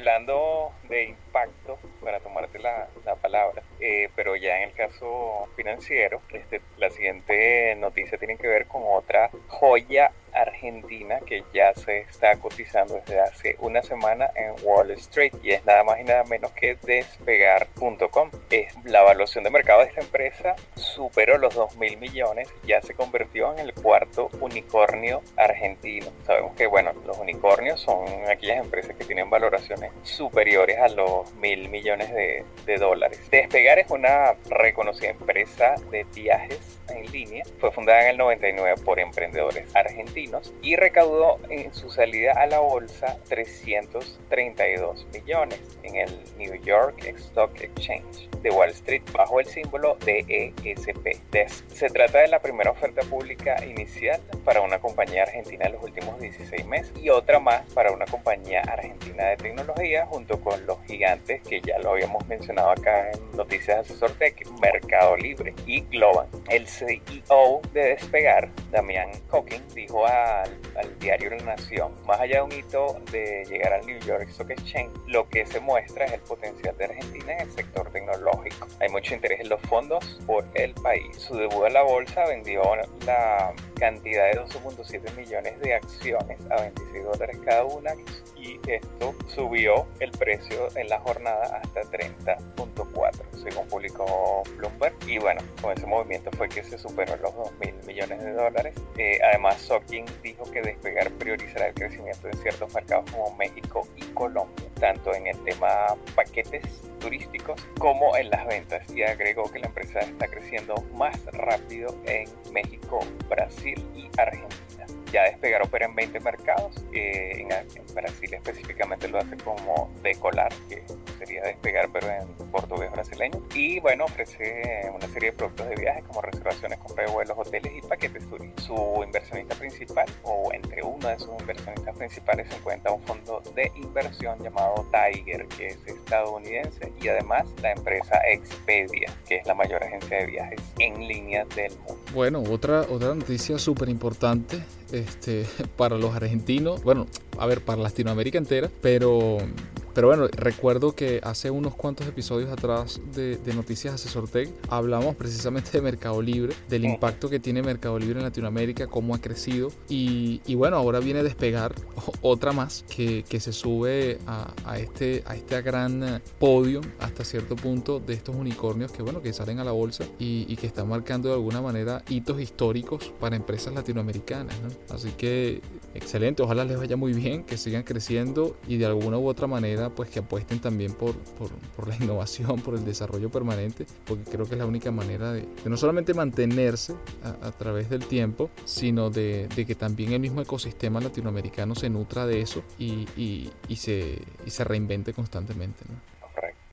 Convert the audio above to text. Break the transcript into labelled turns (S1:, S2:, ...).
S1: hablando de impacto, para tomarte la, la palabra, eh, pero ya en el caso financiero, este, la siguiente noticia tiene que ver con otra joya argentina que ya se está cotizando desde hace una semana en Wall Street y es nada más y nada menos que despegar.com. La evaluación de mercado de esta empresa superó los 2 mil millones, ya se convirtió en el cuarto unicornio argentino. Sabemos que bueno, los unicornios son aquellas empresas que tienen valoraciones superiores a los mil millones de, de dólares. Despegar es una reconocida empresa de viajes en línea. Fue fundada en el 99 por emprendedores argentinos y recaudó en su salida a la bolsa 332 millones en el New York Stock Exchange de Wall Street bajo el símbolo DESP. Se trata de la primera oferta pública inicial para una compañía argentina en los últimos 16 meses y otra más para una compañía argentina de tecnología junto con los gigantes que ya lo habíamos mencionado acá en Noticias Asesor Tech, Mercado Libre y Global. El CEO de Despegar, Damián Hawking, dijo al, al, diario La Nación, más allá de un hito de llegar al New York Stock Exchange, lo que se muestra es el potencial de Argentina en el sector tecnológico. Hay mucho interés en los fondos por el país. Su debut en la bolsa vendió la cantidad de 12.7 millones de acciones a 26 dólares cada una y esto subió el precio en la jornada hasta 30.4 según publicó Bloomberg y bueno con ese movimiento fue que se superó los 2 mil millones de dólares eh, además Sokin dijo que despegar priorizará el crecimiento en ciertos mercados como México y Colombia tanto en el tema paquetes turísticos como en las ventas y agregó que la empresa está creciendo más rápido en México, Brasil y Argentina ya Despegar opera en 20 mercados. Eh, en, Brasil específicamente lo hace como Decolar, que sería Despegar, pero en portugués brasileño. Y bueno, ofrece una serie de productos de viajes como reservaciones, compra de vuelos, hoteles y paquetes turísticos. Su inversionista principal, o entre uno de sus inversionistas principales, se encuentra un fondo de inversión llamado Tiger, que es estadounidense, y además la empresa Expedia, que es la mayor agencia de viajes en línea del mundo.
S2: Bueno, otra, otra noticia súper importante este, para los argentinos, bueno, a ver, para Latinoamérica entera, pero pero bueno, recuerdo que hace unos cuantos episodios atrás de, Noticias Asesor Tech hablamos precisamente de Mercado Libre, del impacto que tiene Mercado Libre en Latinoamérica, cómo ha crecido. Y, bueno, ahora viene a despegar otra más que, se sube a, este, a este gran podio hasta cierto punto de estos unicornios que bueno, que salen a la bolsa y, que están marcando de alguna manera hitos históricos para empresas latinoamericanas. Así que excelente, ojalá les vaya muy bien, que sigan creciendo y de alguna u otra manera pues que apuesten también por, por, la innovación, por el desarrollo permanente, porque creo que es la única manera de, no solamente mantenerse a, través del tiempo, sino de, que también el mismo ecosistema latinoamericano se nutra de eso y, se, y se reinvente constantemente.